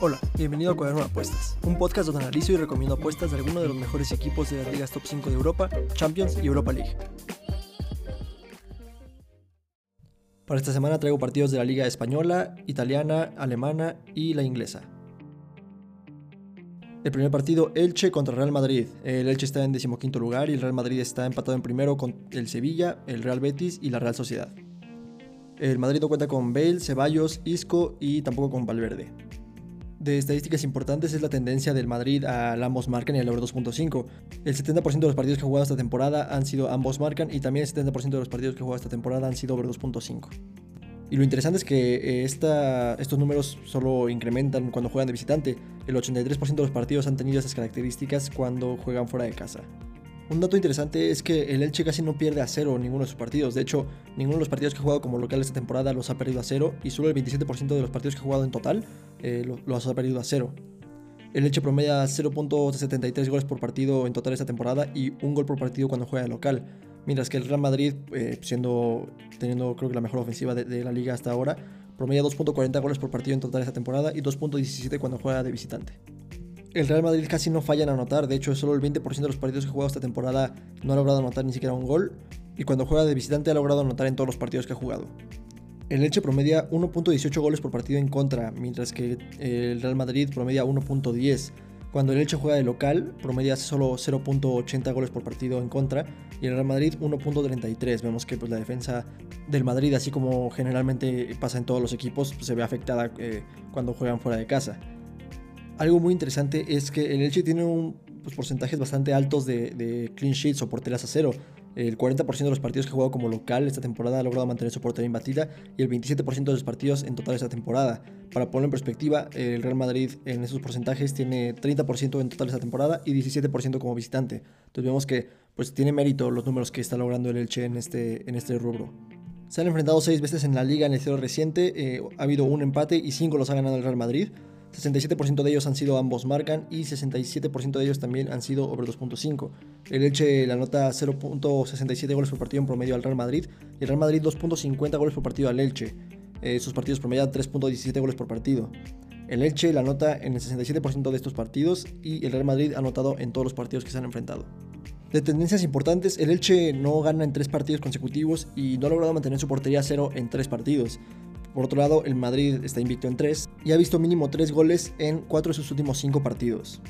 Hola, bienvenido a Cuaderno de Apuestas, un podcast donde analizo y recomiendo apuestas de algunos de los mejores equipos de las ligas top 5 de Europa, Champions y Europa League. Para esta semana traigo partidos de la Liga Española, Italiana, Alemana y la Inglesa. El primer partido, Elche contra Real Madrid. El Elche está en decimoquinto lugar y el Real Madrid está empatado en primero con el Sevilla, el Real Betis y la Real Sociedad. El Madrid no cuenta con Bale, Ceballos, Isco y tampoco con Valverde. De estadísticas importantes es la tendencia del Madrid al ambos marcan y al Euro 2.5. El 70% de los partidos que ha jugado esta temporada han sido ambos marcan y también el 70% de los partidos que ha jugado esta temporada han sido Euro 2.5. Y lo interesante es que eh, estos números solo incrementan cuando juegan de visitante. El 83% de los partidos han tenido esas características cuando juegan fuera de casa. Un dato interesante es que el Elche casi no pierde a cero ninguno de sus partidos. De hecho, ninguno de los partidos que ha jugado como local esta temporada los ha perdido a cero y solo el 27% de los partidos que ha jugado en total eh, los ha perdido a cero. El Elche promedia 0.73 goles por partido en total esta temporada y un gol por partido cuando juega de local. Mientras que el Real Madrid, eh, siendo, teniendo creo que la mejor ofensiva de, la liga hasta ahora, promedia 2.40 goles por partido en total esta temporada y 2.17 cuando juega de visitante. El Real Madrid casi no falla en anotar, de hecho solo el 20% de los partidos que ha jugado esta temporada no ha logrado anotar ni siquiera un gol, y cuando juega de visitante ha logrado anotar en todos los partidos que ha jugado. El Elche promedia 1.18 goles por partido en contra, mientras que el Real Madrid promedia 1.10 cuando el Elche juega de local, promedia solo 0.80 goles por partido en contra y el Real Madrid 1.33. Vemos que pues, la defensa del Madrid, así como generalmente pasa en todos los equipos, pues, se ve afectada eh, cuando juegan fuera de casa. Algo muy interesante es que el Elche tiene un, pues, porcentajes bastante altos de, de clean sheets o porteras a cero. El 40% de los partidos que ha jugado como local esta temporada ha logrado mantener su portería imbatida y el 27% de los partidos en total esta temporada. Para ponerlo en perspectiva, el Real Madrid en esos porcentajes tiene 30% en total esta temporada y 17% como visitante. Entonces vemos que pues, tiene mérito los números que está logrando el Elche en este, en este rubro. Se han enfrentado seis veces en la liga en el cero reciente, eh, ha habido un empate y cinco los ha ganado el Real Madrid. 67% de ellos han sido ambos marcan y 67% de ellos también han sido over 2.5. El Elche la nota 0.67 goles por partido en promedio al Real Madrid y el Real Madrid 2.50 goles por partido al Elche. Eh, sus partidos promedian 3.17 goles por partido. El Elche la nota en el 67% de estos partidos y el Real Madrid ha anotado en todos los partidos que se han enfrentado. De tendencias importantes, el Elche no gana en tres partidos consecutivos y no ha logrado mantener su portería cero en tres partidos. Por otro lado, el Madrid está invicto en 3 y ha visto mínimo 3 goles en 4 de sus últimos 5 partidos.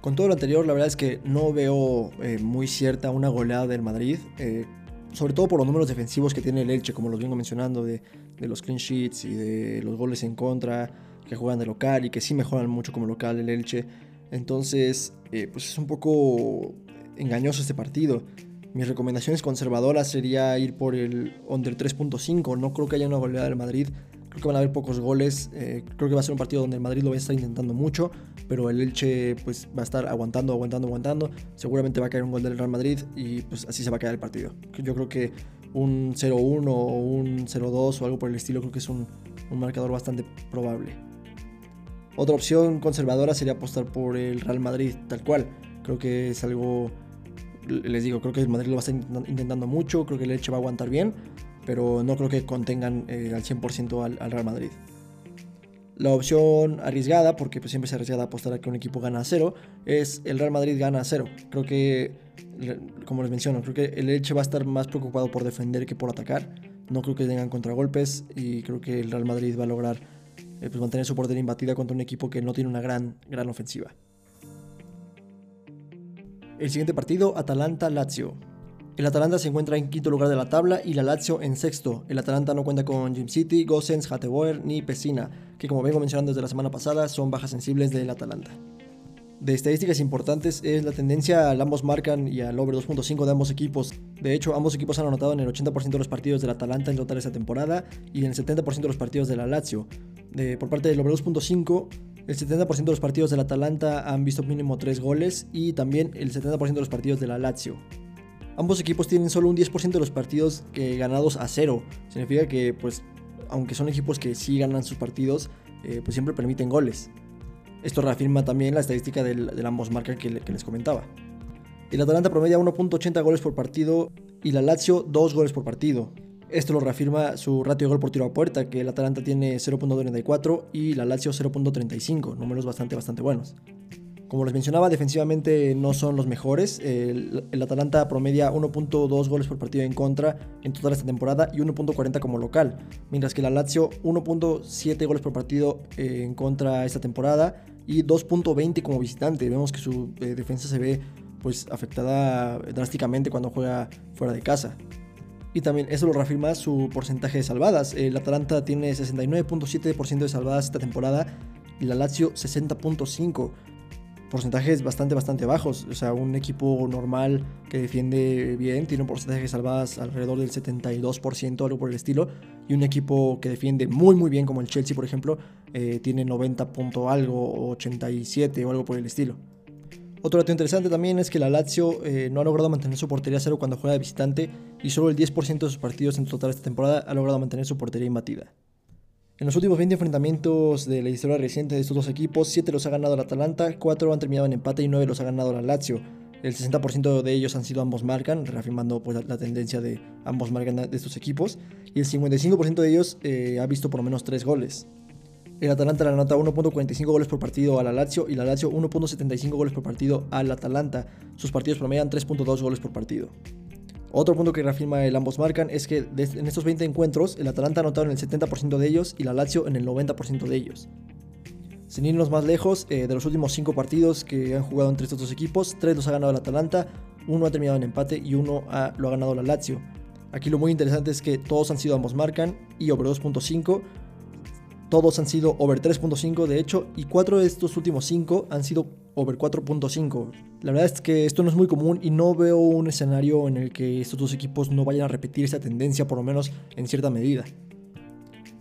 Con todo lo anterior, la verdad es que no veo eh, muy cierta una goleada del Madrid, eh, sobre todo por los números defensivos que tiene el Elche, como los vengo mencionando, de, los clean sheets y de los goles en contra, que juegan de local y que sí mejoran mucho como local el Elche. Entonces, eh, pues es un poco engañoso este partido. Mis recomendaciones conservadoras sería ir por el under 3.5. No creo que haya una goleada del Madrid. Creo que van a haber pocos goles. Eh, creo que va a ser un partido donde el Madrid lo va a estar intentando mucho. Pero el Elche pues, va a estar aguantando, aguantando, aguantando. Seguramente va a caer un gol del Real Madrid y pues así se va a quedar el partido. Yo creo que un 0-1 o un 0-2 o algo por el estilo creo que es un, un marcador bastante probable. Otra opción conservadora sería apostar por el Real Madrid tal cual. Creo que es algo les digo, creo que el Madrid lo va a estar intentando mucho, creo que el Elche va a aguantar bien, pero no creo que contengan eh, al 100% al, Real Madrid. La opción arriesgada, porque pues siempre se arriesga a apostar a que un equipo gana a cero, es el Real Madrid gana a cero. Creo que, como les menciono, creo que el Elche va a estar más preocupado por defender que por atacar. No creo que tengan contragolpes y creo que el Real Madrid va a lograr eh, pues, mantener su portería imbatida contra un equipo que no tiene una gran, gran ofensiva. El siguiente partido, Atalanta-Lazio. El Atalanta se encuentra en quinto lugar de la tabla y la Lazio en sexto. El Atalanta no cuenta con Jim City, Gossens, Hateboer ni Pesina, que como vengo mencionando desde la semana pasada son bajas sensibles del Atalanta. De estadísticas importantes es la tendencia al ambos marcan y al over 2.5 de ambos equipos. De hecho, ambos equipos han anotado en el 80% de los partidos del Atalanta en total esta temporada y en el 70% de los partidos de la Lazio. De, por parte del over 2.5, el 70% de los partidos del Atalanta han visto mínimo 3 goles y también el 70% de los partidos de la Lazio. Ambos equipos tienen solo un 10% de los partidos que ganados a cero. Significa que, pues, aunque son equipos que sí ganan sus partidos, eh, pues siempre permiten goles. Esto reafirma también la estadística del, ambos marcas que, que les comentaba. El Atalanta promedia 1.80 goles por partido y la Lazio 2 goles por partido. Esto lo reafirma su ratio de gol por tiro a puerta, que el Atalanta tiene 0.94 y la Lazio 0.35, números bastante, bastante buenos. Como les mencionaba, defensivamente no son los mejores. El, Atalanta promedia 1.2 goles por partido en contra en toda esta temporada y 1.40 como local. Mientras que la Lazio 1.7 goles por partido eh, en contra esta temporada y 2.20 como visitante. Vemos que su eh, defensa se ve pues afectada drásticamente cuando juega fuera de casa. Y también eso lo reafirma su porcentaje de salvadas. El Atalanta tiene 69.7% de salvadas esta temporada y la Lazio 60.5%. Porcentajes bastante, bastante bajos. O sea, un equipo normal que defiende bien tiene un porcentaje de salvadas alrededor del 72%, algo por el estilo. Y un equipo que defiende muy, muy bien, como el Chelsea, por ejemplo, eh, tiene 90 punto algo, 87 o algo por el estilo. Otro dato interesante también es que la Lazio eh, no ha logrado mantener su portería cero cuando juega de visitante y solo el 10% de sus partidos en total esta temporada ha logrado mantener su portería imbatida. En los últimos 20 enfrentamientos de la historia reciente de estos dos equipos, 7 los ha ganado el Atalanta, 4 han terminado en empate y 9 los ha ganado la Lazio. El 60% de ellos han sido ambos marcan, reafirmando pues, la, tendencia de ambos marcan de estos equipos, y el 55% de ellos eh, ha visto por lo menos 3 goles. El Atalanta le anota 1.45 goles por partido a la Lazio y la Lazio 1.75 goles por partido al Atalanta. Sus partidos promedian 3.2 goles por partido. Otro punto que reafirma el ambos marcan es que en estos 20 encuentros el Atalanta ha anotado en el 70% de ellos y la Lazio en el 90% de ellos. Sin irnos más lejos, eh, de los últimos 5 partidos que han jugado entre estos dos equipos, 3 los ha ganado el Atalanta, uno ha terminado en empate y uno lo ha ganado la Lazio. Aquí lo muy interesante es que todos han sido ambos marcan y over 2.5 todos han sido over 3.5 de hecho y 4 de estos últimos 5 han sido over 4.5. La verdad es que esto no es muy común y no veo un escenario en el que estos dos equipos no vayan a repetir esa tendencia por lo menos en cierta medida.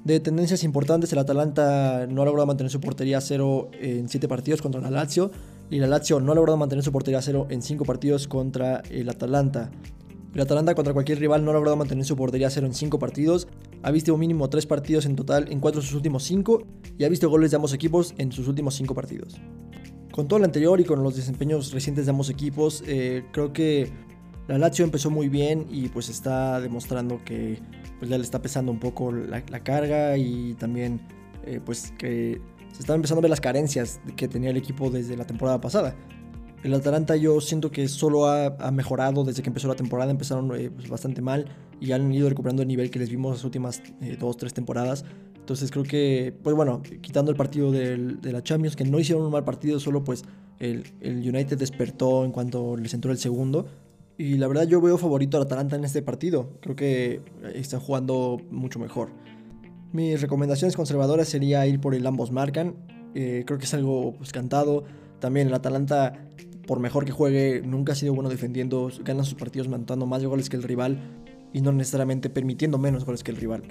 De tendencias importantes, el Atalanta no ha logrado mantener su portería a cero en 7 partidos contra la Lazio y la Lazio no ha logrado mantener su portería a cero en 5 partidos contra el Atalanta. El Atalanta contra cualquier rival no ha logrado mantener su portería cero en 5 partidos, ha visto mínimo 3 partidos en total en 4 de sus últimos 5 y ha visto goles de ambos equipos en sus últimos 5 partidos. Con todo lo anterior y con los desempeños recientes de ambos equipos, eh, creo que la Lazio empezó muy bien y pues está demostrando que pues, ya le está pesando un poco la, carga y también eh, pues que se están empezando a ver las carencias que tenía el equipo desde la temporada pasada. El Atalanta yo siento que solo ha, mejorado desde que empezó la temporada, empezaron eh, pues, bastante mal y han ido recuperando el nivel que les vimos las últimas eh, dos, tres temporadas. Entonces creo que, pues bueno, quitando el partido de la Champions, que no hicieron un mal partido, solo pues el, United despertó en cuanto les entró el segundo. Y la verdad yo veo favorito al Atalanta en este partido. Creo que están jugando mucho mejor. Mis recomendaciones conservadoras sería ir por el ambos marcan. Eh, creo que es algo pues, cantado. También el Atalanta por mejor que juegue, nunca ha sido bueno defendiendo, gana sus partidos mandando más goles que el rival y no necesariamente permitiendo menos goles que el rival.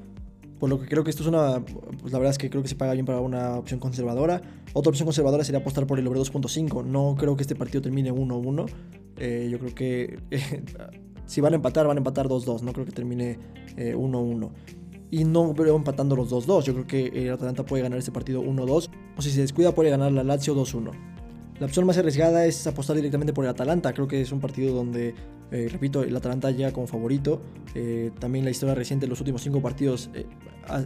Por lo que creo que esto es una, pues la verdad es que creo que se paga bien para una opción conservadora. Otra opción conservadora sería apostar por el over 2.5. No creo que este partido termine 1-1. Eh, yo creo que si van a empatar, van a empatar 2-2. No creo que termine 1-1. Eh, y no veo empatando los 2-2. Yo creo que el Atalanta puede ganar este partido 1-2. O si se descuida, puede ganar la Lazio 2-1. La opción más arriesgada es apostar directamente por el Atalanta. Creo que es un partido donde, eh, repito, el Atalanta llega como favorito. Eh, también la historia reciente, los últimos cinco partidos, eh,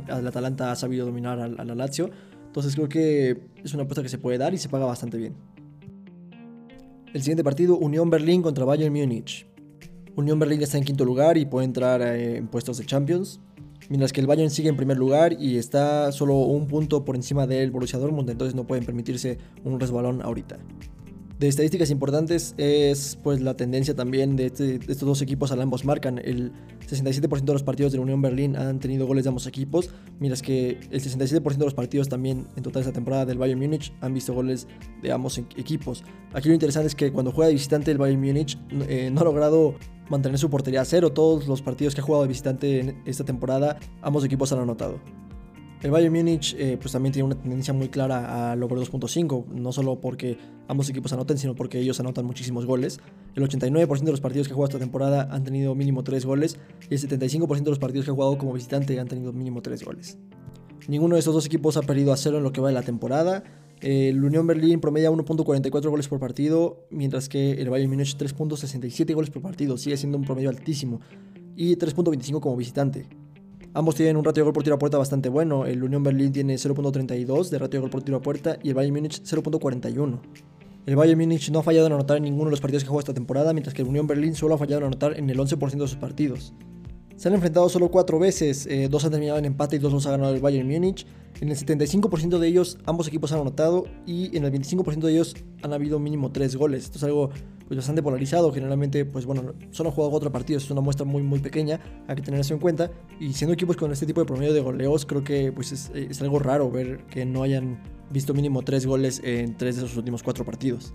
el Atalanta ha sabido dominar a, la Lazio. Entonces creo que es una apuesta que se puede dar y se paga bastante bien. El siguiente partido, Unión Berlín contra Bayern Múnich. Unión Berlín está en quinto lugar y puede entrar en puestos de Champions mientras que el Bayern sigue en primer lugar y está solo un punto por encima del Borussia Dortmund, entonces no pueden permitirse un resbalón ahorita. De estadísticas importantes es pues la tendencia también de, este, estos dos equipos al ambos marcan. El 67% de los partidos de la Unión Berlín han tenido goles de ambos equipos, mientras que el 67% de los partidos también en total esta temporada del Bayern Múnich han visto goles de ambos equipos. Aquí lo interesante es que cuando juega de visitante el Bayern Múnich eh, no ha logrado mantener su portería a cero. Todos los partidos que ha jugado de visitante en esta temporada, ambos equipos han anotado. El Bayern Múnich eh, pues también tiene una tendencia muy clara al over 2.5, no solo porque ambos equipos anoten, sino porque ellos anotan muchísimos goles. El 89% de los partidos que ha jugado esta temporada han tenido mínimo 3 goles y el 75% de los partidos que ha jugado como visitante han tenido mínimo 3 goles. Ninguno de estos dos equipos ha perdido a cero en lo que va de la temporada. El Unión Berlín promedia 1.44 goles por partido, mientras que el Bayern Múnich 3.67 goles por partido. Sigue siendo un promedio altísimo. y 3.25 como visitante. Ambos tienen un ratio de gol por tiro a puerta bastante bueno. El Unión Berlín tiene 0.32 de ratio de gol por tiro a puerta y el Bayern Múnich 0.41. El Bayern Múnich no ha fallado en anotar en ninguno de los partidos que juega esta temporada, mientras que el Unión Berlín solo ha fallado en anotar en el 11% de sus partidos. Se han enfrentado solo cuatro veces, eh, dos han terminado en empate y dos los ha ganado el Bayern Múnich. En el 75% de ellos ambos equipos han anotado y en el 25% de ellos han habido mínimo tres goles. Esto es algo pues, bastante polarizado. Generalmente, pues bueno, solo han jugado cuatro partidos, es una muestra muy muy pequeña, hay que tener eso en cuenta. Y siendo equipos con este tipo de promedio de goleos, creo que pues es, es algo raro ver que no hayan visto mínimo tres goles en tres de esos últimos cuatro partidos.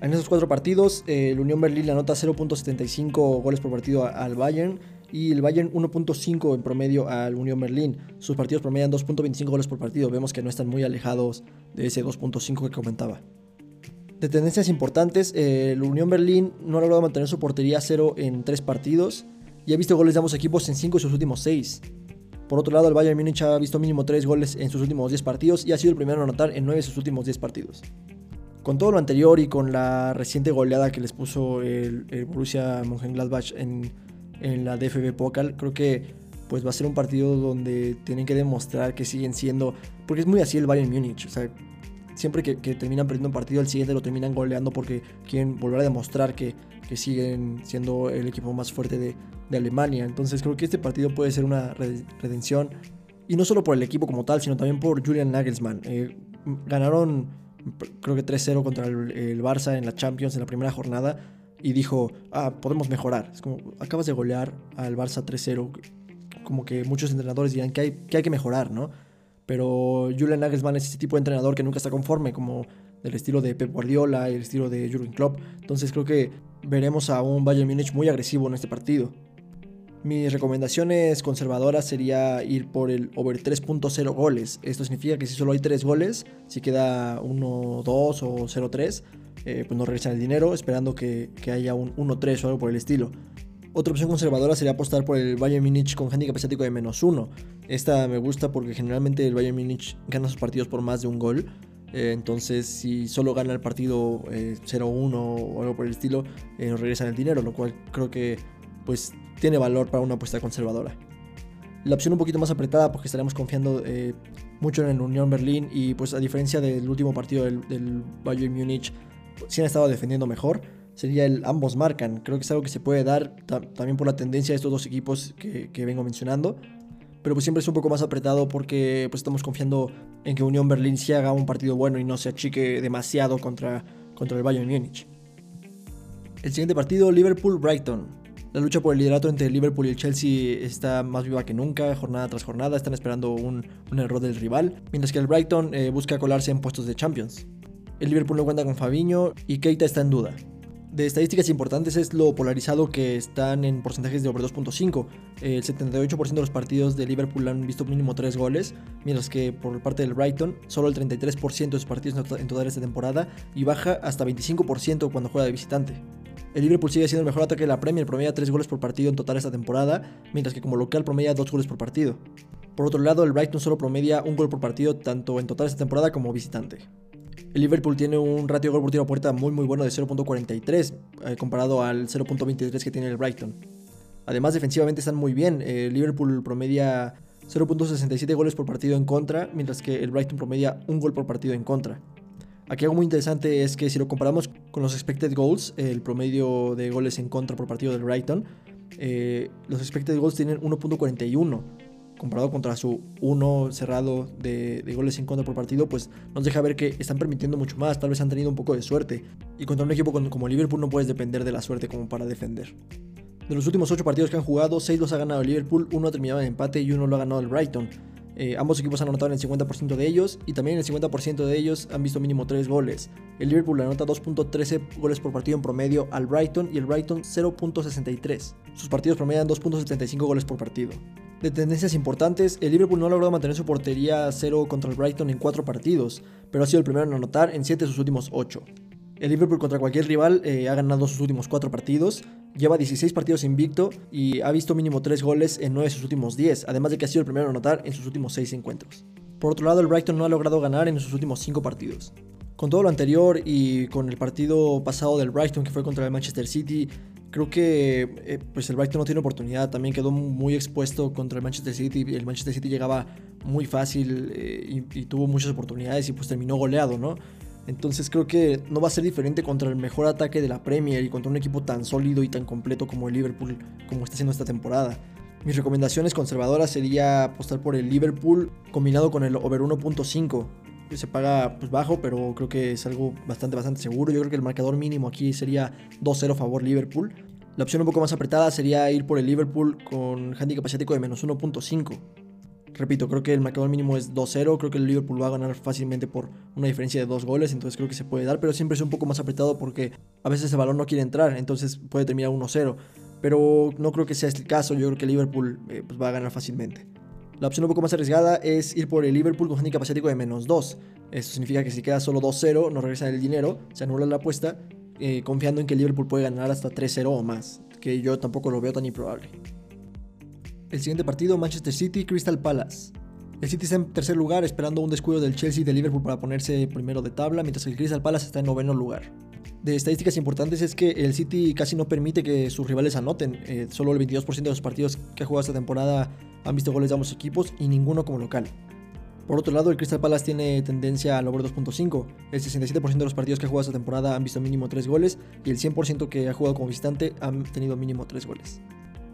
En esos cuatro partidos, eh, el Unión Berlín anota 0.75 goles por partido al Bayern y el Bayern 1.5 en promedio al Unión Berlín. Sus partidos promedian 2.25 goles por partido. Vemos que no están muy alejados de ese 2.5 que comentaba. De tendencias importantes, el Unión Berlín no ha logrado mantener su portería a cero en tres partidos y ha visto goles de ambos equipos en 5 de sus últimos 6. Por otro lado, el Bayern Múnich ha visto mínimo 3 goles en sus últimos 10 partidos y ha sido el primero en anotar en 9 de sus últimos 10 partidos. Con todo lo anterior y con la reciente goleada que les puso el, el Borussia Mönchengladbach en, en la DFB Pokal. Creo que pues va a ser un partido donde tienen que demostrar que siguen siendo, porque es muy así el Bayern Múnich, o sea, siempre que, terminan perdiendo un partido, el siguiente lo terminan goleando porque quieren volver a demostrar que, que siguen siendo el equipo más fuerte de, de, Alemania. Entonces creo que este partido puede ser una redención, y no solo por el equipo como tal, sino también por Julian Nagelsmann. Eh, ganaron creo que 3-0 contra el, el Barça en la Champions en la primera jornada y dijo, ah, podemos mejorar. Es como, acabas de golear al Barça 3-0. Como que muchos entrenadores dirán que hay, que mejorar, ¿no? Pero Julian Nagelsmann es ese tipo de entrenador que nunca está conforme, como del estilo de Pep Guardiola y el estilo de Jurgen Klopp. Entonces creo que veremos a un Bayern Múnich muy agresivo en este partido. Mis recomendaciones conservadoras sería ir por el over 3.0 goles. Esto significa que si solo hay 3 goles, si queda 1-2 o 0-3, eh, pues no regresan el dinero, esperando que, haya un 1-3 o algo por el estilo. Otra opción conservadora sería apostar por el Bayern Munich con handicap asiático de menos 1. Esta me gusta porque generalmente el Bayern Munich gana sus partidos por más de un gol. Eh, entonces, si solo gana el partido 0-1 eh, o algo por el estilo, no regresan el dinero, lo cual creo que pues tiene valor para una apuesta conservadora. La opción un poquito más apretada porque estaremos confiando mucho en el Unión Berlín y pues a diferencia del último partido del, del Bayern Múnich si han estado defendiendo mejor, sería el ambos marcan. Creo que es algo que se puede dar también por la tendencia de estos dos equipos que, vengo mencionando. Pero pues siempre es un poco más apretado porque pues estamos confiando en que Unión Berlín sí haga un partido bueno y no se achique demasiado contra, contra el Bayern Múnich. El siguiente partido, Liverpool-Brighton. La lucha por el liderato entre Liverpool y el Chelsea está más viva que nunca, jornada tras jornada, están esperando un, error del rival, mientras que el Brighton eh, busca colarse en puestos de Champions. El Liverpool no cuenta con Fabiño y Keita está en duda. De estadísticas importantes es lo polarizado que están en porcentajes de over 2.5. El 78% de los partidos de Liverpool han visto mínimo 3 goles, mientras que por parte del Brighton solo el 33% de sus partidos en total esta temporada y baja hasta 25% cuando juega de visitante. El Liverpool sigue siendo el mejor ataque de la Premier, promedia 3 goles por partido en total esta temporada, mientras que como local promedia 2 goles por partido. Por otro lado, el Brighton solo promedia un gol por partido tanto en total esta temporada como visitante. El Liverpool tiene un ratio de gol por tiro a puerta muy muy bueno de 0.43 eh, comparado al 0.23 que tiene el Brighton. Además defensivamente están muy bien. El Liverpool promedia 0.67 goles por partido en contra, mientras que el Brighton promedia un gol por partido en contra. Aquí algo muy interesante es que si lo comparamos con los expected goals, el promedio de goles en contra por partido del Brighton, eh, los expected goals tienen 1.41 comparado contra su 1 cerrado de, goles en contra por partido, pues nos deja ver que están permitiendo mucho más, tal vez han tenido un poco de suerte. Y contra un equipo como Liverpool no puedes depender de la suerte como para defender. De los últimos 8 partidos que han jugado, 6 los ha ganado Liverpool, 1 ha terminado en empate y 1 lo ha ganado el Brighton. Eh, ambos equipos han anotado en el 50% de ellos y también en el 50% de ellos han visto mínimo 3 goles. El Liverpool anota 2.13 goles por partido en promedio al Brighton y el Brighton 0.63. Sus partidos promedian 2.75 goles por partido. De tendencias importantes, el Liverpool no ha logrado mantener su portería a cero contra el Brighton en 4 partidos, pero ha sido el primero en anotar en 7 de sus últimos 8. El Liverpool contra cualquier rival eh, ha ganado sus últimos 4 partidos, lleva 16 partidos invicto y ha visto mínimo 3 goles en 9 de sus últimos 10, además de que ha sido el primero en anotar en sus últimos 6 encuentros. Por otro lado, el Brighton no ha logrado ganar en sus últimos 5 partidos. Con todo lo anterior y con el partido pasado del Brighton que fue contra el Manchester City, Creo que eh, pues el Brighton no tiene oportunidad. También quedó muy expuesto contra el Manchester City. El Manchester City llegaba muy fácil eh, y, tuvo muchas oportunidades y pues terminó goleado, ¿no? Entonces creo que no va a ser diferente contra el mejor ataque de la Premier y contra un equipo tan sólido y tan completo como el Liverpool, como está haciendo esta temporada. Mis recomendaciones conservadoras sería apostar por el Liverpool combinado con el over 1.5 se paga pues, bajo, pero creo que es algo bastante, bastante seguro. Yo creo que el marcador mínimo aquí sería 2-0 favor Liverpool. La opción un poco más apretada sería ir por el Liverpool con handicap asiático de menos 1.5. Repito, creo que el marcador mínimo es 2-0. Creo que el Liverpool va a ganar fácilmente por una diferencia de dos goles. Entonces creo que se puede dar. Pero siempre es un poco más apretado porque a veces el balón no quiere entrar. Entonces puede terminar 1-0. Pero no creo que sea este el caso. Yo creo que Liverpool eh, pues, va a ganar fácilmente. La opción un poco más arriesgada es ir por el Liverpool con handicap asiático de menos 2. Eso significa que si queda solo 2-0, no regresan el dinero, se anula la apuesta, eh, confiando en que el Liverpool puede ganar hasta 3-0 o más, que yo tampoco lo veo tan improbable. El siguiente partido, Manchester City, Crystal Palace. El City está en tercer lugar, esperando un descuido del Chelsea y del Liverpool para ponerse primero de tabla, mientras que el Crystal Palace está en noveno lugar. De estadísticas importantes es que el City casi no permite que sus rivales anoten. Eh, solo el 22% de los partidos que ha jugado esta temporada han visto goles de ambos equipos y ninguno como local. Por otro lado, el Crystal Palace tiene tendencia al over 2.5. El 67% de los partidos que ha jugado esta temporada han visto mínimo 3 goles y el 100% que ha jugado como visitante han tenido mínimo 3 goles.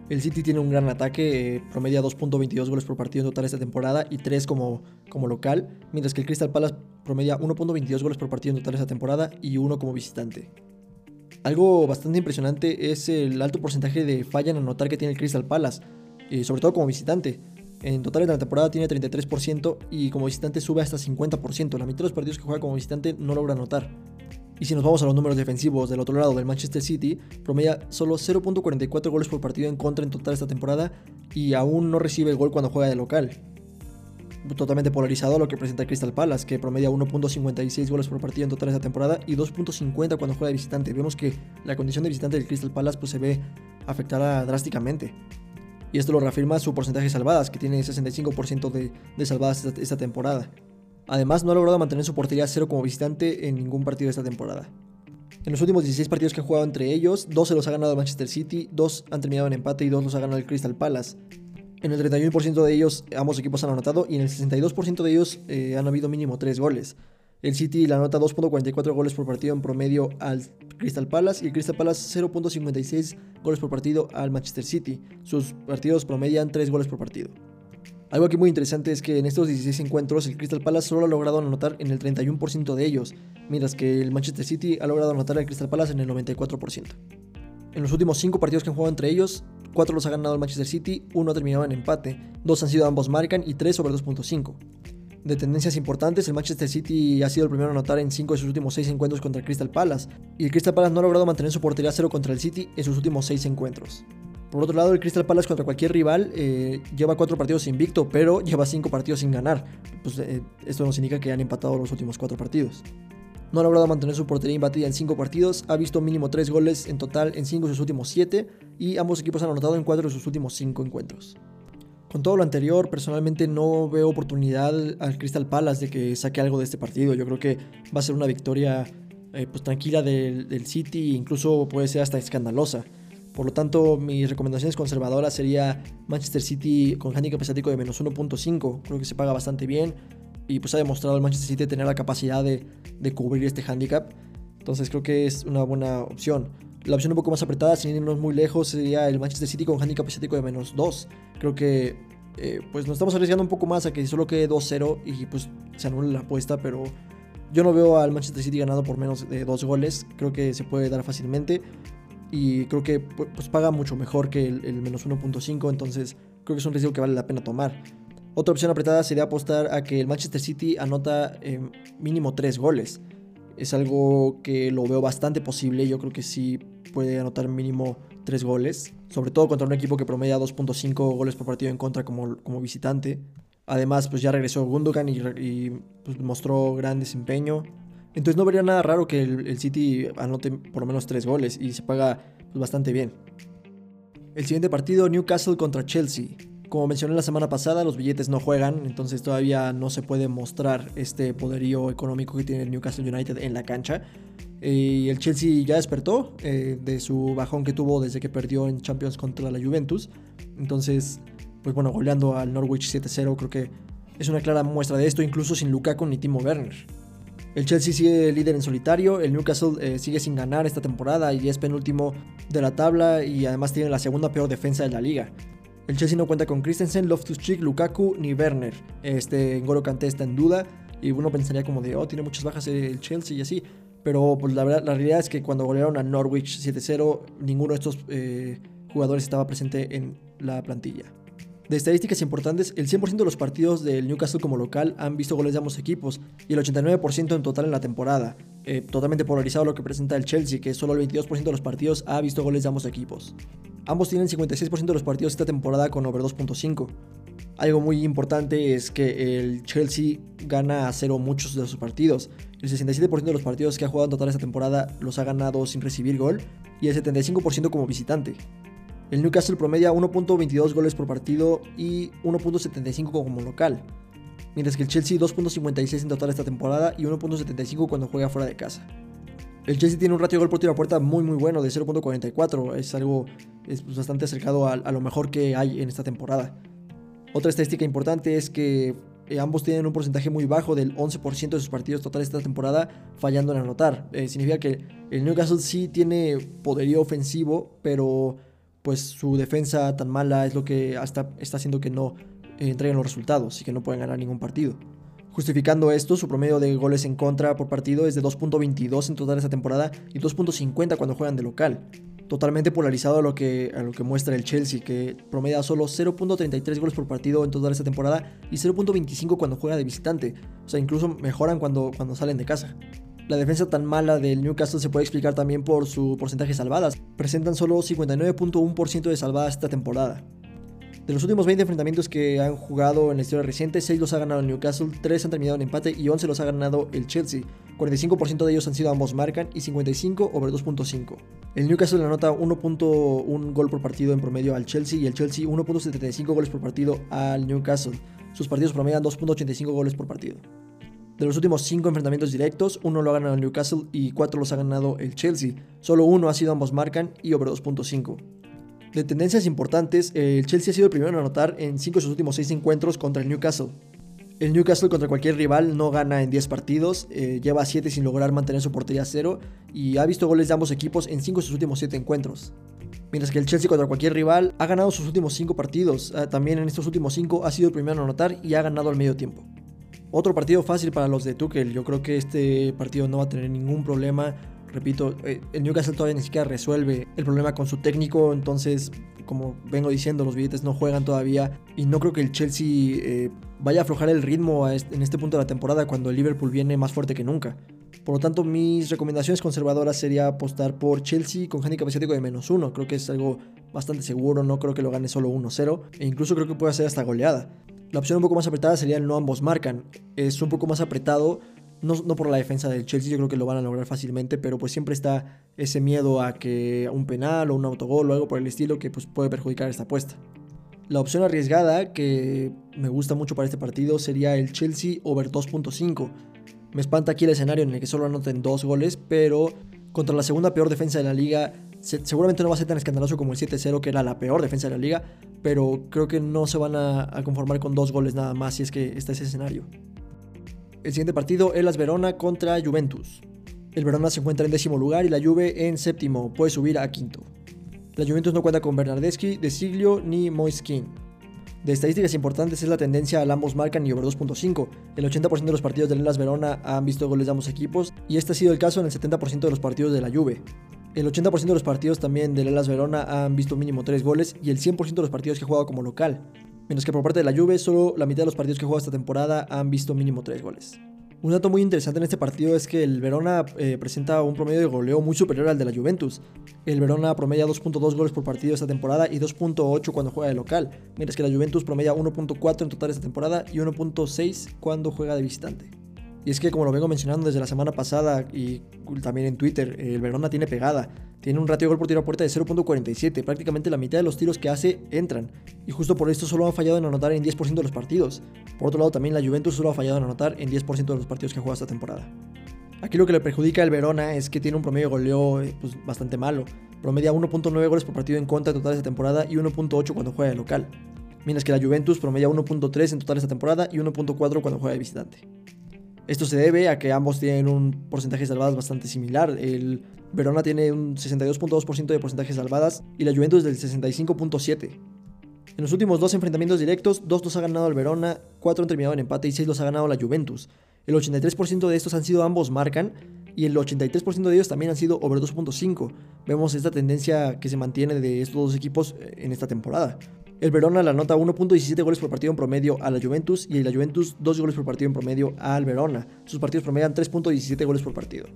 El City tiene un gran ataque, eh, promedia 2.22 goles por partido en total esta temporada y 3 como, como local, mientras que el Crystal Palace promedia 1.22 goles por partido en total esta temporada y 1 como visitante. Algo bastante impresionante es el alto porcentaje de falla en anotar que tiene el Crystal Palace, eh, sobre todo como visitante. En total en la temporada tiene 33% y como visitante sube hasta 50%. La mitad de los partidos que juega como visitante no logra anotar. Y si nos vamos a los números defensivos del otro lado del Manchester City, promedia solo 0.44 goles por partido en contra en total esta temporada y aún no recibe el gol cuando juega de local. Totalmente polarizado lo que presenta Crystal Palace, que promedia 1.56 goles por partido en total esta temporada y 2.50 cuando juega de visitante. Vemos que la condición de visitante del Crystal Palace pues, se ve afectada drásticamente. Y esto lo reafirma su porcentaje de salvadas, que tiene 65% de, de salvadas esta temporada. Además, no ha logrado mantener su portería cero como visitante en ningún partido de esta temporada. En los últimos 16 partidos que ha jugado entre ellos, 2 se los ha ganado Manchester City, 2 han terminado en empate y 2 los ha ganado el Crystal Palace. En el 31% de ellos ambos equipos han anotado y en el 62% de ellos eh, han habido mínimo 3 goles. El City le anota 2.44 goles por partido en promedio al Crystal Palace y el Crystal Palace 0.56 goles por partido al Manchester City. Sus partidos promedian 3 goles por partido. Algo aquí muy interesante es que en estos 16 encuentros el Crystal Palace solo ha logrado anotar en el 31% de ellos, mientras que el Manchester City ha logrado anotar al Crystal Palace en el 94%. En los últimos 5 partidos que han jugado entre ellos, 4 los ha ganado el Manchester City, 1 ha terminado en empate, 2 han sido ambos marcan y 3 sobre 2.5. De tendencias importantes, el Manchester City ha sido el primero a anotar en 5 de sus últimos 6 encuentros contra el Crystal Palace, y el Crystal Palace no ha logrado mantener su portería cero contra el City en sus últimos 6 encuentros. Por otro lado, el Crystal Palace contra cualquier rival eh, lleva cuatro partidos invicto, pero lleva cinco partidos sin ganar. Pues, eh, esto nos indica que han empatado los últimos cuatro partidos. No ha logrado mantener su portería imbatida en cinco partidos, ha visto mínimo tres goles en total en cinco de sus últimos siete y ambos equipos han anotado en cuatro de sus últimos cinco encuentros. Con todo lo anterior, personalmente no veo oportunidad al Crystal Palace de que saque algo de este partido. Yo creo que va a ser una victoria eh, pues, tranquila del, del City, incluso puede ser hasta escandalosa. Por lo tanto, mis recomendaciones conservadoras sería Manchester City con handicap estático de menos 1.5. Creo que se paga bastante bien. Y pues ha demostrado el Manchester City tener la capacidad de, cubrir este handicap. Entonces creo que es una buena opción. La opción un poco más apretada, sin irnos muy lejos, sería el Manchester City con handicap estático de menos 2. Creo que eh, pues nos estamos arriesgando un poco más a que solo quede 2-0 y pues se anule la apuesta, pero yo no veo al Manchester City ganado por menos de 2 goles. Creo que se puede dar fácilmente y creo que pues, paga mucho mejor que el, menos 1.5, entonces creo que es un riesgo que vale la pena tomar. Otra opción apretada sería apostar a que el Manchester City anota eh, mínimo 3 goles. Es algo que lo veo bastante posible, yo creo que sí puede anotar mínimo 3 goles, sobre todo contra un equipo que promedia 2.5 goles por partido en contra como, como visitante. Además, pues ya regresó Gundogan y, y pues, mostró gran desempeño. Entonces no vería nada raro que el, City anote por lo menos 3 goles y se paga pues, bastante bien. El siguiente partido, Newcastle contra Chelsea. Como mencioné la semana pasada, los billetes no juegan, entonces todavía no se puede mostrar este poderío económico que tiene el Newcastle United en la cancha. y el Chelsea ya despertó de su bajón que tuvo desde que perdió en Champions contra la Juventus. Entonces, pues bueno, goleando al Norwich 7-0 creo que es una clara muestra de esto, incluso sin Lukaku ni Timo Werner. El Chelsea sigue líder en solitario, el Newcastle eh, sigue sin ganar esta temporada y es penúltimo de la tabla y además tiene la segunda peor defensa de la liga. El Chelsea no cuenta con Christensen, Loftus-Cheek, Lukaku ni Werner. Este Ngolo Kanté está en duda y uno pensaría como de, oh, tiene muchas bajas el Chelsea y así. Pero pues la, verdad, la realidad es que cuando golearon a Norwich 7-0, ninguno de estos eh, jugadores estaba presente en la plantilla. De estadísticas importantes, el 100% de los partidos del Newcastle como local han visto goles de ambos equipos y el 89% en total en la temporada. Eh, totalmente polarizado lo que presenta el Chelsea, que solo el 22% de los partidos ha visto goles de ambos equipos. Ambos tienen 56% de los partidos esta temporada con over 2.5. Algo muy importante es que el Chelsea gana a cero muchos de sus partidos. El 67% de los partidos que ha jugado en total esta temporada los ha ganado sin recibir gol y el 75% como visitante. El Newcastle promedia 1.22 goles por partido y 1.75 como local. Mientras que el Chelsea 2.56 en total esta temporada y 1.75 cuando juega fuera de casa. El Chelsea tiene un ratio de gol por tiro a puerta muy muy bueno de 0.44. Es algo es bastante acercado a, lo mejor que hay en esta temporada. Otra estadística importante es que eh, ambos tienen un porcentaje muy bajo del 11% de sus partidos totales esta temporada fallando en anotar. Eh, significa que el Newcastle sí tiene poderío ofensivo, pero pues su defensa tan mala es lo que hasta está haciendo que no eh, entreguen los resultados y que no pueden ganar ningún partido. Justificando esto, su promedio de goles en contra por partido es de 2.22 en total esta temporada y 2.50 cuando juegan de local. Totalmente polarizado a lo, que, lo que muestra el Chelsea, que promedia solo 0.33 goles por partido en toda esta temporada y 0.25 cuando juega de visitante. O sea, incluso mejoran cuando, cuando salen de casa. La defensa tan mala del Newcastle se puede explicar también por su porcentaje de salvadas. Presentan solo 59.1% de salvadas esta temporada. De los últimos 20 enfrentamientos que han jugado en la historia reciente, 6 los ha ganado el Newcastle, 3 han terminado en empate y 11 los ha ganado el Chelsea. 45% de ellos han sido ambos marcan y 55 over 2.5. El Newcastle le anota 1.1 gol por partido en promedio al Chelsea y el Chelsea 1.75 goles por partido al Newcastle. Sus partidos promedian 2.85 goles por partido. De los últimos 5 enfrentamientos directos, uno lo ha ganado el Newcastle y 4 los ha ganado el Chelsea. Solo uno ha sido ambos marcan y over 2.5. De tendencias importantes, el Chelsea ha sido el primero en anotar en 5 de sus últimos 6 encuentros contra el Newcastle. El Newcastle contra cualquier rival no gana en 10 partidos, eh, lleva 7 sin lograr mantener su portería a cero y ha visto goles de ambos equipos en 5 de sus últimos 7 encuentros. Mientras que el Chelsea contra cualquier rival ha ganado sus últimos 5 partidos, ah, también en estos últimos 5 ha sido el primero en anotar y ha ganado al medio tiempo. Otro partido fácil para los de Tuchel. Yo creo que este partido no va a tener ningún problema. Repito, eh, el Newcastle todavía ni siquiera resuelve el problema con su técnico. Entonces, como vengo diciendo, los billetes no juegan todavía. Y no creo que el Chelsea eh, vaya a aflojar el ritmo en este punto de la temporada cuando el Liverpool viene más fuerte que nunca. Por lo tanto, mis recomendaciones conservadoras sería apostar por Chelsea con handicap asiático de menos uno. Creo que es algo bastante seguro, no creo que lo gane solo 1-0 e incluso creo que puede ser hasta goleada. La opción un poco más apretada sería el no ambos marcan. Es un poco más apretado, no, por la defensa del Chelsea, yo creo que lo van a lograr fácilmente, pero pues siempre está ese miedo a que un penal o un autogol o algo por el estilo que pues puede perjudicar esta apuesta. La opción arriesgada que me gusta mucho para este partido sería el Chelsea over 2.5. Me espanta aquí el escenario en el que solo anoten dos goles, pero contra la segunda peor defensa de la liga seguramente no va a ser tan escandaloso como el 7-0, que era la peor defensa de la liga, pero creo que no se van a, conformar con dos goles nada más si es que está ese escenario. El siguiente partido es las Verona contra Juventus. El Verona se encuentra en décimo lugar y la Juve en séptimo, puede subir a quinto. La Juventus no cuenta con Bernardeschi, De Siglio ni Moiskin. De estadísticas importantes es la tendencia al ambos marcan y over 2.5. El 80% de los partidos de Las Verona han visto goles de ambos equipos y este ha sido el caso en el 70% de los partidos de la Juve. El 80% de los partidos también del Elas Verona han visto mínimo 3 goles y el 100% de los partidos que ha jugado como local. Mientras que por parte de la Juve, solo la mitad de los partidos que ha jugado esta temporada han visto mínimo 3 goles. Un dato muy interesante en este partido es que el Verona eh, presenta un promedio de goleo muy superior al de la Juventus. El Verona promedia 2.2 goles por partido esta temporada y 2.8 cuando juega de local, mientras que la Juventus promedia 1.4 en total esta temporada y 1.6 cuando juega de visitante. Y es que como lo vengo mencionando desde la semana pasada y también en Twitter, el Verona tiene pegada. Tiene un ratio de gol por tiro a puerta de 0.47. Prácticamente la mitad de los tiros que hace entran. Y justo por esto solo ha fallado en anotar en 10% de los partidos. Por otro lado, también la Juventus solo ha fallado en anotar en 10% de los partidos que juega esta temporada. Aquí lo que le perjudica al Verona es que tiene un promedio de goleo eh, pues, bastante malo. Promedia 1.9 goles por partido en contra total esta temporada y 1.8 cuando juega de local. Mientras que la Juventus promedia 1.3 en total esta temporada y 1.4 cuando juega de visitante. Esto se debe a que ambos tienen un porcentaje de salvadas bastante similar. El Verona tiene un 62.2% de porcentaje de salvadas y la Juventus del 65.7%. En los últimos dos enfrentamientos directos, dos los ha ganado el Verona, cuatro han terminado en empate y seis los ha ganado la Juventus. El 83% de estos han sido ambos marcan y el 83% de ellos también han sido over 2.5. Vemos esta tendencia que se mantiene de estos dos equipos eh, en esta temporada. El Verona la anota 1.17 goles por partido en promedio a la Juventus y la Juventus 2 goles por partido en promedio al Verona. Sus partidos promedian 3.17 goles por partido.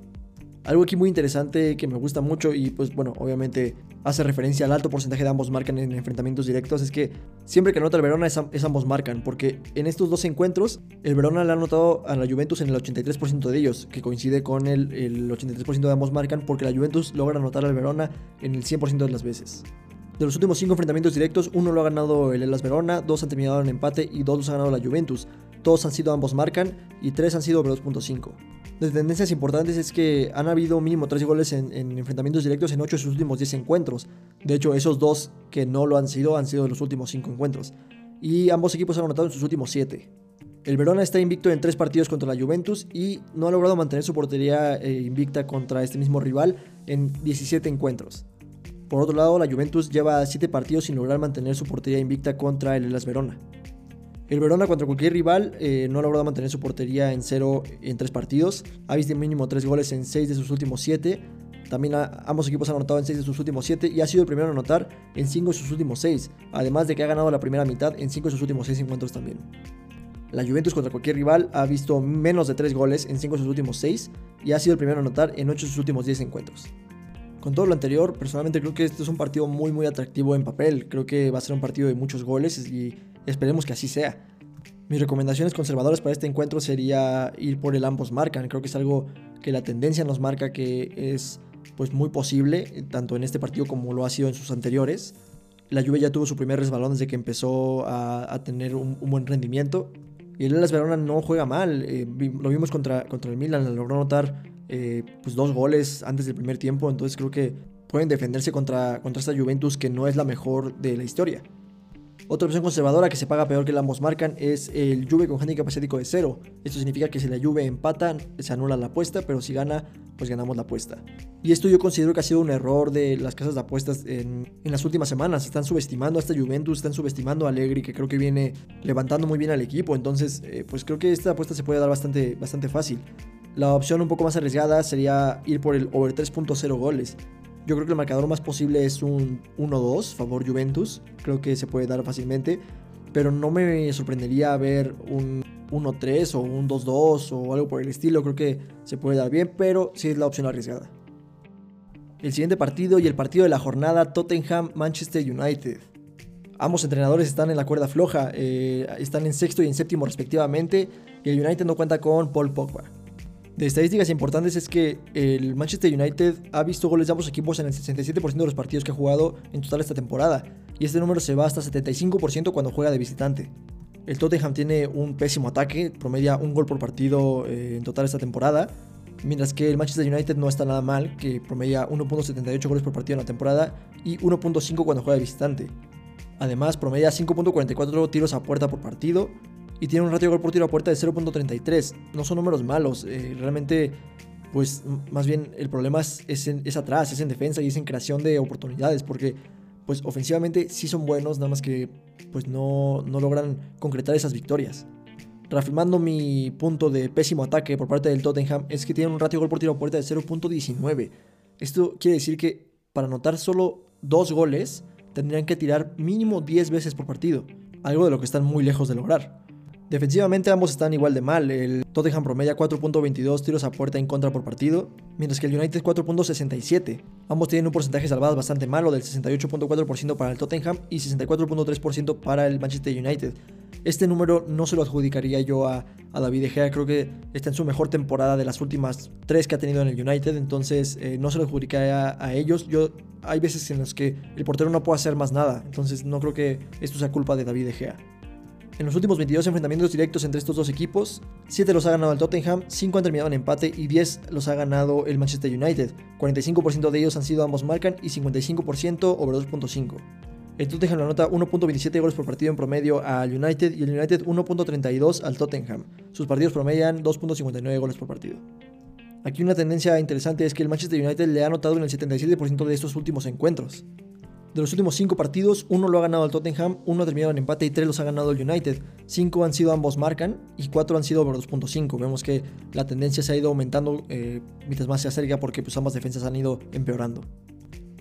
Algo aquí muy interesante que me gusta mucho y pues bueno, obviamente hace referencia al alto porcentaje de ambos marcan en enfrentamientos directos es que siempre que anota el Verona es, ambos marcan, porque en estos dos encuentros el Verona le ha anotado a la Juventus en el 83% de ellos, que coincide con el, el 83% de ambos marcan porque la Juventus logra anotar al Verona en el 100% de las veces. De los últimos 5 enfrentamientos directos, uno lo ha ganado el Elas Verona, dos han terminado en empate y dos los ha ganado la Juventus. Todos han sido ambos marcan y tres han sido over 2.5. De tendencias importantes es que han habido mínimo 3 goles en, enfrentamientos directos en 8 de sus últimos 10 encuentros. De hecho, esos dos que no lo han sido han sido de los últimos 5 encuentros. Y ambos equipos han anotado en sus últimos 7. El Verona está invicto en 3 partidos contra la Juventus y no ha logrado mantener su portería eh, invicta contra este mismo rival en 17 encuentros. Por otro lado, la Juventus lleva 7 partidos sin lograr mantener su portería invicta contra el Elas Verona. El Verona contra cualquier rival eh, no ha logrado mantener su portería en cero en tres partidos. Ha visto mínimo tres goles en seis de sus últimos siete. También ambos equipos han anotado en seis de sus últimos siete y ha sido el primero a anotar en cinco de sus últimos seis. Además de que ha ganado la primera mitad en cinco de sus últimos seis encuentros también. La Juventus contra cualquier rival ha visto menos de tres goles en cinco de sus últimos seis y ha sido el primero a anotar en ocho de sus últimos diez encuentros. Con todo lo anterior, personalmente creo que este es un partido muy muy atractivo en papel. Creo que va a ser un partido de muchos goles y Esperemos que así sea. Mis recomendaciones conservadoras para este encuentro sería ir por el ambos marcan. Creo que es algo que la tendencia nos marca que es pues muy posible, tanto en este partido como lo ha sido en sus anteriores. La Juve ya tuvo su primer resbalón desde que empezó a, tener un, buen rendimiento. Y el Elas Verona no juega mal. Eh, lo vimos contra, contra el Milan, logró anotar eh, pues dos goles antes del primer tiempo. Entonces creo que pueden defenderse contra, contra esta Juventus que no es la mejor de la historia. Otra opción conservadora que se paga peor que la ambos marcan es el Juve con handicap asiático de cero. Esto significa que si la Juve empata, se anula la apuesta, pero si gana, pues ganamos la apuesta. Y esto yo considero que ha sido un error de las casas de apuestas en, las últimas semanas. Están subestimando a esta Juventus, están subestimando a Allegri, que creo que viene levantando muy bien al equipo. Entonces, eh, pues creo que esta apuesta se puede dar bastante, bastante fácil. La opción un poco más arriesgada sería ir por el over 3.0 goles. Yo creo que el marcador más posible es un 1-2, favor Juventus. Creo que se puede dar fácilmente. Pero no me sorprendería ver un 1-3 o un 2-2 o algo por el estilo. Creo que se puede dar bien, pero sí es la opción arriesgada. El siguiente partido y el partido de la jornada Tottenham-Manchester United. Ambos entrenadores están en la cuerda floja, eh, están en sexto y en séptimo respectivamente, y el United no cuenta con Paul Pogba. De estadísticas importantes es que el Manchester United ha visto goles de ambos equipos en el 67% de los partidos que ha jugado en total esta temporada, y este número se va hasta 75% cuando juega de visitante. El Tottenham tiene un pésimo ataque, promedia un gol por partido eh, en total esta temporada, mientras que el Manchester United no está nada mal, que promedia 1.78 goles por partido en la temporada y 1.5 cuando juega de visitante. Además, promedia 5.44 tiros a puerta por partido y tiene un ratio de gol por tiro a puerta de 0.33. No son números malos, eh, realmente, pues más bien el problema es, es, atrás, es en defensa y es en creación de oportunidades, porque pues ofensivamente sí son buenos, nada más que pues no, no logran concretar esas victorias. Reafirmando mi punto de pésimo ataque por parte del Tottenham, es que tienen un ratio de gol por tiro a puerta de 0.19. Esto quiere decir que para anotar solo dos goles, tendrían que tirar mínimo 10 veces por partido, algo de lo que están muy lejos de lograr. Defensivamente ambos están igual de mal. El Tottenham promedia 4.22 tiros a puerta en contra por partido, mientras que el United 4.67. Ambos tienen un porcentaje salvado bastante malo del 68.4% para el Tottenham y 64.3% para el Manchester United. Este número no se lo adjudicaría yo a, David De Gea, creo que está en su mejor temporada de las últimas tres que ha tenido en el United, entonces eh, no se lo adjudicaría a, ellos. Yo, hay veces en las que el portero no puede hacer más nada, entonces no creo que esto sea culpa de David De. En los últimos 22 enfrentamientos directos entre estos dos equipos, 7 los ha ganado el Tottenham, 5 han terminado en empate y 10 los ha ganado el Manchester United. 45% de ellos han sido ambos marcan y 55% over 2.5. El Tottenham anota 1.27 goles por partido en promedio al United y el United 1.32 al Tottenham. Sus partidos promedian 2.59 goles por partido. Aquí una tendencia interesante es que el Manchester United le ha anotado en el 77% de estos últimos encuentros. De los últimos 5 partidos, uno lo ha ganado el Tottenham, uno ha terminado en empate y 3 los ha ganado el United. 5 han sido ambos marcan y 4 han sido over 2.5. Vemos que la tendencia se ha ido aumentando eh, mientras más se acerca porque pues, ambas defensas han ido empeorando.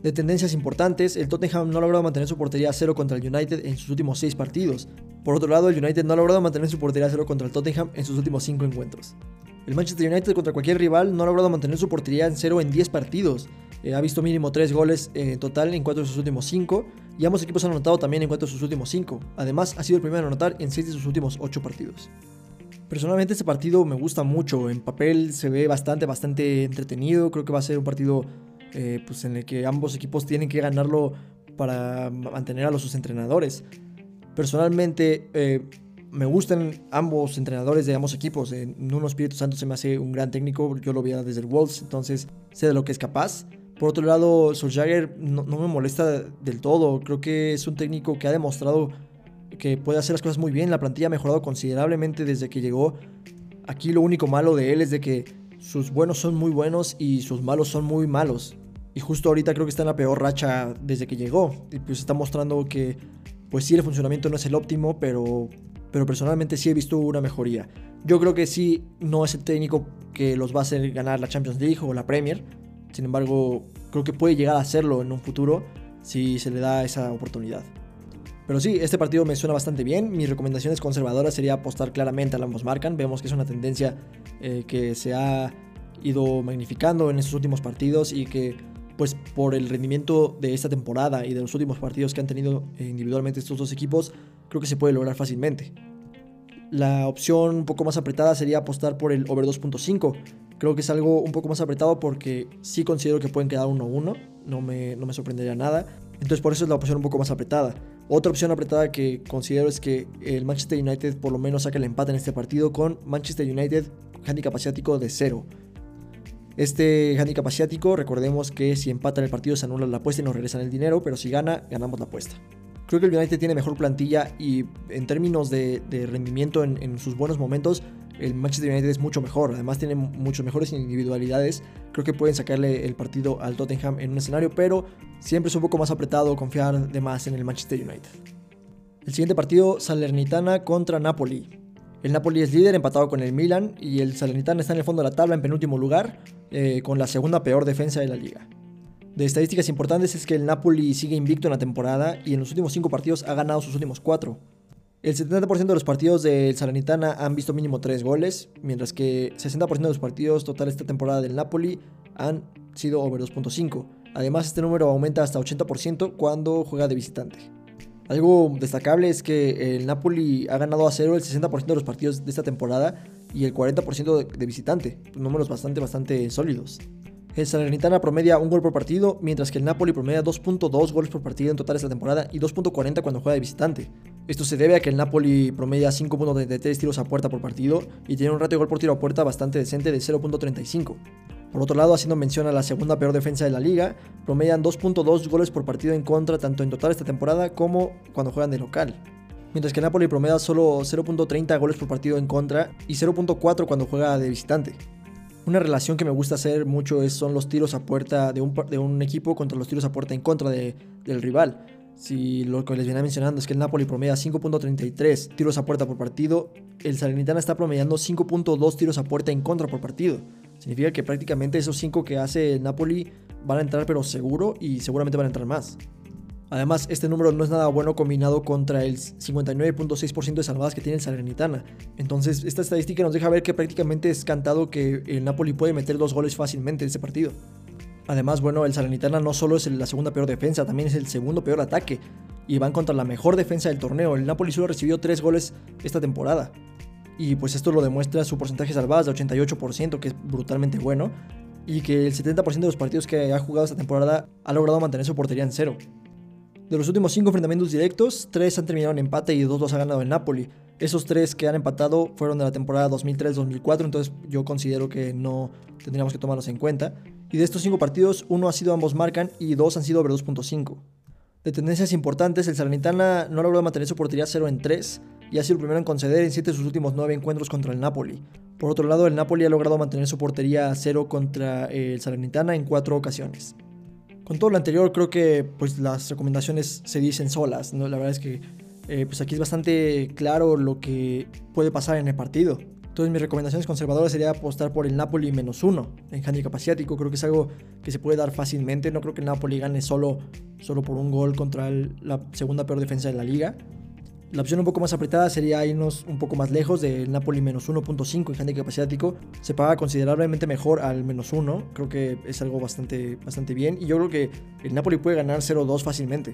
De tendencias importantes, el Tottenham no ha logrado mantener su portería a cero contra el United en sus últimos 6 partidos. Por otro lado, el United no ha logrado mantener su portería a cero contra el Tottenham en sus últimos 5 encuentros. El Manchester United contra cualquier rival no ha logrado mantener su portería en cero en 10 partidos. Eh, ha visto mínimo 3 goles en total en 4 de sus últimos 5 y ambos equipos han anotado también en 4 de sus últimos 5. Además, ha sido el primero en anotar en 6 de sus últimos 8 partidos. Personalmente este partido me gusta mucho, en papel se ve bastante, bastante entretenido, creo que va a ser un partido eh, pues en el que ambos equipos tienen que ganarlo para mantener a los sus entrenadores. Personalmente eh, me gustan ambos entrenadores de ambos equipos. Nuno Espíritu Santo se me hace un gran técnico, yo lo vi desde el Wolves, entonces sé de lo que es capaz. Por otro lado, Solskjaer no, no, me molesta del todo. Creo que es un técnico que ha demostrado que puede hacer las cosas muy bien. La plantilla ha mejorado considerablemente desde que llegó. Aquí lo único malo de él es de que sus buenos son muy buenos y sus malos son muy malos. Y justo ahorita creo que está en la peor racha desde que llegó. Y pues está mostrando que, pues sí, el funcionamiento no es el óptimo, pero, pero personalmente sí he visto una mejoría. Yo creo que sí, no es el técnico que los va a hacer ganar la Champions League o la Premier sin embargo, creo que puede llegar a hacerlo en un futuro si se le da esa oportunidad. Pero sí, este partido me suena bastante bien. Mis recomendaciones conservadoras sería apostar claramente a ambos marcan. Vemos que es una tendencia eh, que se ha ido magnificando en estos últimos partidos y que pues por el rendimiento de esta temporada y de los últimos partidos que han tenido individualmente estos dos equipos, creo que se puede lograr fácilmente. La opción un poco más apretada sería apostar por el over 2.5, Creo que es algo un poco más apretado porque sí considero que pueden quedar 1-1, no me, no me sorprendería nada. Entonces por eso es la opción un poco más apretada. Otra opción apretada que considero es que el Manchester United por lo menos saque el empate en este partido con Manchester United handicap asiático de 0. Este handicap asiático, recordemos que si empata el partido se anula la apuesta y nos regresan el dinero, pero si gana, ganamos la apuesta. Creo que el United tiene mejor plantilla y en términos de, rendimiento en, en, sus buenos momentos, el Manchester United es mucho mejor. Además tiene mucho mejores individualidades. Creo que pueden sacarle el partido al Tottenham en un escenario, pero siempre es un poco más apretado confiar de más en el Manchester United. El siguiente partido, Salernitana contra Napoli. El Napoli es líder empatado con el Milan y el Salernitana está en el fondo de la tabla en penúltimo lugar eh, con la segunda peor defensa de la liga. De estadísticas importantes es que el Napoli sigue invicto en la temporada y en los últimos 5 partidos ha ganado sus últimos 4. El 70% de los partidos del Salernitana han visto mínimo 3 goles, mientras que 60% de los partidos total esta temporada del Napoli han sido over 2.5. Además, este número aumenta hasta 80% cuando juega de visitante. Algo destacable es que el Napoli ha ganado a cero el 60% de los partidos de esta temporada y el 40% de visitante, números bastante, bastante sólidos. El Salernitana promedia un gol por partido, mientras que el Napoli promedia 2.2 goles por partido en total esta temporada y 2.40 cuando juega de visitante. Esto se debe a que el Napoli promedia 5.33 tiros a puerta por partido y tiene un ratio de gol por tiro a puerta bastante decente de 0.35. Por otro lado, haciendo mención a la segunda peor defensa de la liga, promedian 2.2 goles por partido en contra tanto en total esta temporada como cuando juegan de local. Mientras que el Napoli promedia solo 0.30 goles por partido en contra y 0.4 cuando juega de visitante. Una relación que me gusta hacer mucho es, son los tiros a puerta de un, de un equipo contra los tiros a puerta en contra de, del rival. Si lo que les venía mencionando es que el Napoli promedia 5.33 tiros a puerta por partido, el Salernitana está promediando 5.2 tiros a puerta en contra por partido. Significa que prácticamente esos 5 que hace el Napoli van a entrar pero seguro y seguramente van a entrar más. Además, este número no es nada bueno combinado contra el 59.6% de salvadas que tiene el Salernitana. Entonces, esta estadística nos deja ver que prácticamente es cantado que el Napoli puede meter dos goles fácilmente en este partido. Además, bueno, el Salernitana no solo es la segunda peor defensa, también es el segundo peor ataque. Y van contra la mejor defensa del torneo. El Napoli solo recibió tres goles esta temporada. Y pues esto lo demuestra su porcentaje salvadas de 88%, que es brutalmente bueno. Y que el 70% de los partidos que ha jugado esta temporada ha logrado mantener su portería en cero. De los últimos cinco enfrentamientos directos, tres han terminado en empate y dos los ha ganado el Napoli. Esos tres que han empatado fueron de la temporada 2003-2004, entonces yo considero que no tendríamos que tomarlos en cuenta. Y de estos cinco partidos, uno ha sido ambos marcan y dos han sido over 2.5. De tendencias importantes, el Salernitana no ha logrado mantener su portería 0 en 3 y ha sido el primero en conceder en 7 de sus últimos 9 encuentros contra el Napoli. Por otro lado, el Napoli ha logrado mantener su portería 0 contra el Salernitana en 4 ocasiones. Con todo lo anterior, creo que pues, las recomendaciones se dicen solas. ¿no? La verdad es que eh, pues aquí es bastante claro lo que puede pasar en el partido. Entonces mis recomendaciones conservadoras sería apostar por el Napoli menos uno en handicap asiático. Creo que es algo que se puede dar fácilmente. No creo que el Napoli gane solo, solo por un gol contra la segunda peor defensa de la liga. La opción un poco más apretada sería irnos un poco más lejos del Napoli menos 1.5 en handicap asiático. Se paga considerablemente mejor al menos 1. Creo que es algo bastante, bastante bien. Y yo creo que el Napoli puede ganar 0-2 fácilmente.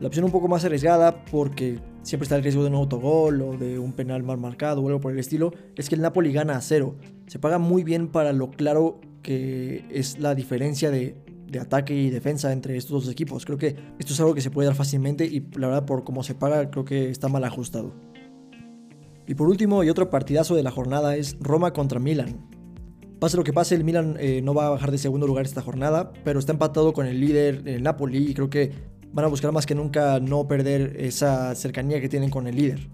La opción un poco más arriesgada, porque siempre está el riesgo de un autogol o de un penal mal marcado o algo por el estilo, es que el Napoli gana a cero. Se paga muy bien para lo claro que es la diferencia de, ataque y defensa entre estos dos equipos. Creo que esto es algo que se puede dar fácilmente y la verdad por cómo se paga creo que está mal ajustado. Y por último, y otro partidazo de la jornada es Roma contra Milan. Pase lo que pase, el Milan eh, no va a bajar de segundo lugar esta jornada, pero está empatado con el líder, el Napoli, y creo que van a buscar más que nunca no perder esa cercanía que tienen con el líder.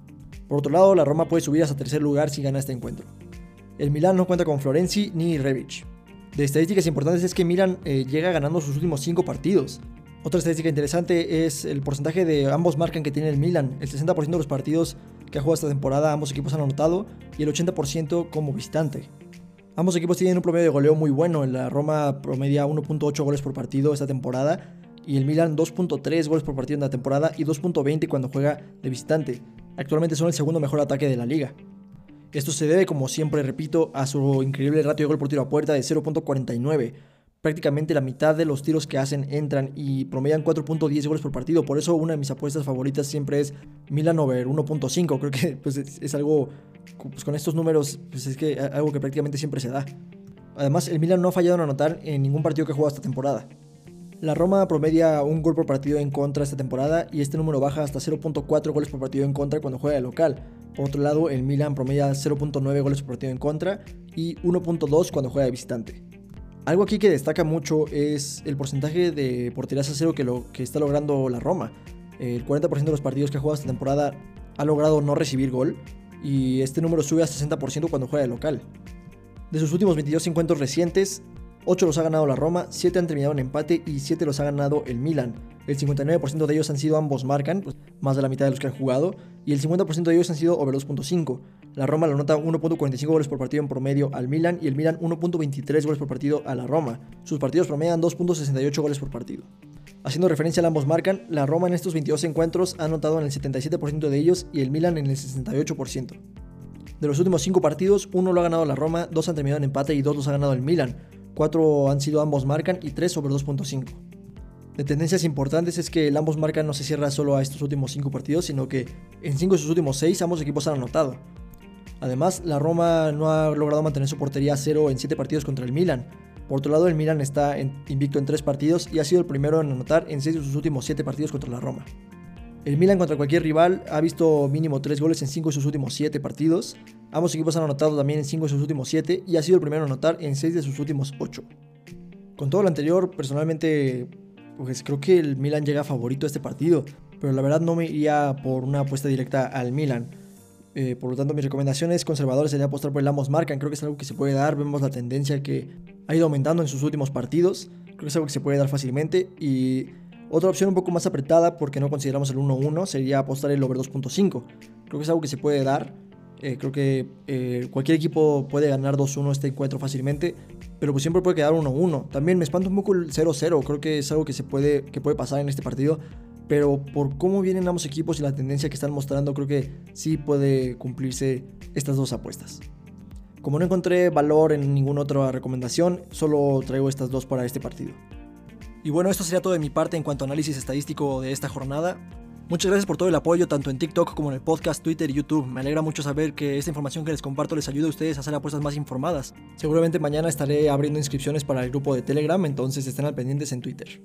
Por otro lado, la Roma puede subir hasta tercer lugar si gana este encuentro. El Milan no cuenta con Florenzi ni Rebic. De estadísticas importantes es que Milan eh, llega ganando sus últimos 5 partidos. Otra estadística interesante es el porcentaje de ambos marcan que tiene el Milan. El 60% de los partidos que ha jugado esta temporada ambos equipos han anotado y el 80% como visitante. Ambos equipos tienen un promedio de goleo muy bueno. La Roma promedia 1.8 goles por partido esta temporada y el Milan 2.3 goles por partido en la temporada y 2.20 cuando juega de visitante. Actualmente son el segundo mejor ataque de la liga. Esto se debe, como siempre repito, a su increíble ratio de gol por tiro a puerta de 0.49. Prácticamente la mitad de los tiros que hacen entran y promedian 4.10 goles por partido. Por eso una de mis apuestas favoritas siempre es Milan over 1.5. Creo que pues, es, algo, pues, con estos números, pues es que algo que prácticamente siempre se da. Además, el Milan no ha fallado en anotar en ningún partido que ha jugado esta temporada. La Roma promedia un gol por partido en contra esta temporada y este número baja hasta 0.4 goles por partido en contra cuando juega de local. Por otro lado, el Milan promedia 0.9 goles por partido en contra y 1.2 cuando juega de visitante. Algo aquí que destaca mucho es el porcentaje de porterías a cero que, lo, que está logrando la Roma. El 40% de los partidos que ha jugado esta temporada ha logrado no recibir gol y este número sube a 60% cuando juega de local. De sus últimos 22 encuentros recientes, 8 los ha ganado la Roma, 7 han terminado en empate y 7 los ha ganado el Milan. El 59% de ellos han sido ambos marcan, más de la mitad de los que han jugado, y el 50% de ellos han sido over 2.5. La Roma le nota 1.45 goles por partido en promedio al Milan y el Milan 1.23 goles por partido a la Roma. Sus partidos promedian 2.68 goles por partido. Haciendo referencia a ambos marcan, la Roma en estos 22 encuentros ha anotado en el 77% de ellos y el Milan en el 68%. De los últimos 5 partidos, uno lo ha ganado la Roma, 2 han terminado en empate y 2 los ha ganado el Milan. 4 han sido ambos marcan y 3 sobre 2.5. De tendencias importantes es que el ambos marcan no se cierra solo a estos últimos 5 partidos, sino que en 5 de sus últimos 6 ambos equipos han anotado. Además, la Roma no ha logrado mantener su portería a cero en 7 partidos contra el Milan. Por otro lado, el Milan está invicto en 3 partidos y ha sido el primero en anotar en 6 de sus últimos 7 partidos contra la Roma. El Milan contra cualquier rival ha visto mínimo 3 goles en 5 de sus últimos 7 partidos. Ambos equipos han anotado también en 5 de sus últimos 7 y ha sido el primero en anotar en 6 de sus últimos 8. Con todo lo anterior, personalmente, pues creo que el Milan llega favorito a este partido, pero la verdad no me iría por una apuesta directa al Milan. Eh, por lo tanto, mis recomendaciones conservadoras sería apostar por el Amos Marcan. Creo que es algo que se puede dar. Vemos la tendencia que ha ido aumentando en sus últimos partidos. Creo que es algo que se puede dar fácilmente. Y otra opción un poco más apretada, porque no consideramos el 1-1, sería apostar el over 2.5. Creo que es algo que se puede dar. Eh, creo que eh, cualquier equipo puede ganar 2-1 este encuentro fácilmente, pero pues siempre puede quedar 1-1. También me espanta un poco el 0-0, creo que es algo que, se puede, que puede pasar en este partido, pero por cómo vienen ambos equipos y la tendencia que están mostrando, creo que sí puede cumplirse estas dos apuestas. Como no encontré valor en ninguna otra recomendación, solo traigo estas dos para este partido. Y bueno, esto sería todo de mi parte en cuanto a análisis estadístico de esta jornada. Muchas gracias por todo el apoyo, tanto en TikTok como en el podcast, Twitter y YouTube. Me alegra mucho saber que esta información que les comparto les ayuda a ustedes a hacer apuestas más informadas. Seguramente mañana estaré abriendo inscripciones para el grupo de Telegram, entonces estén al pendientes en Twitter.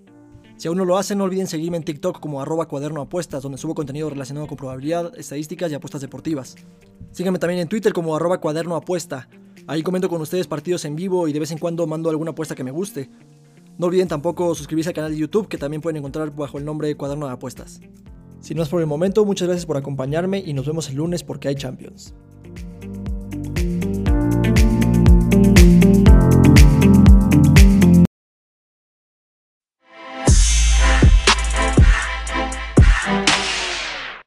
Si aún no lo hacen, no olviden seguirme en TikTok como arroba cuaderno donde subo contenido relacionado con probabilidad, estadísticas y apuestas deportivas. Síganme también en Twitter como arroba cuaderno apuesta. Ahí comento con ustedes partidos en vivo y de vez en cuando mando alguna apuesta que me guste. No olviden tampoco suscribirse al canal de YouTube que también pueden encontrar bajo el nombre de Cuaderno de Apuestas. Sin más por el momento, muchas gracias por acompañarme y nos vemos el lunes porque hay Champions.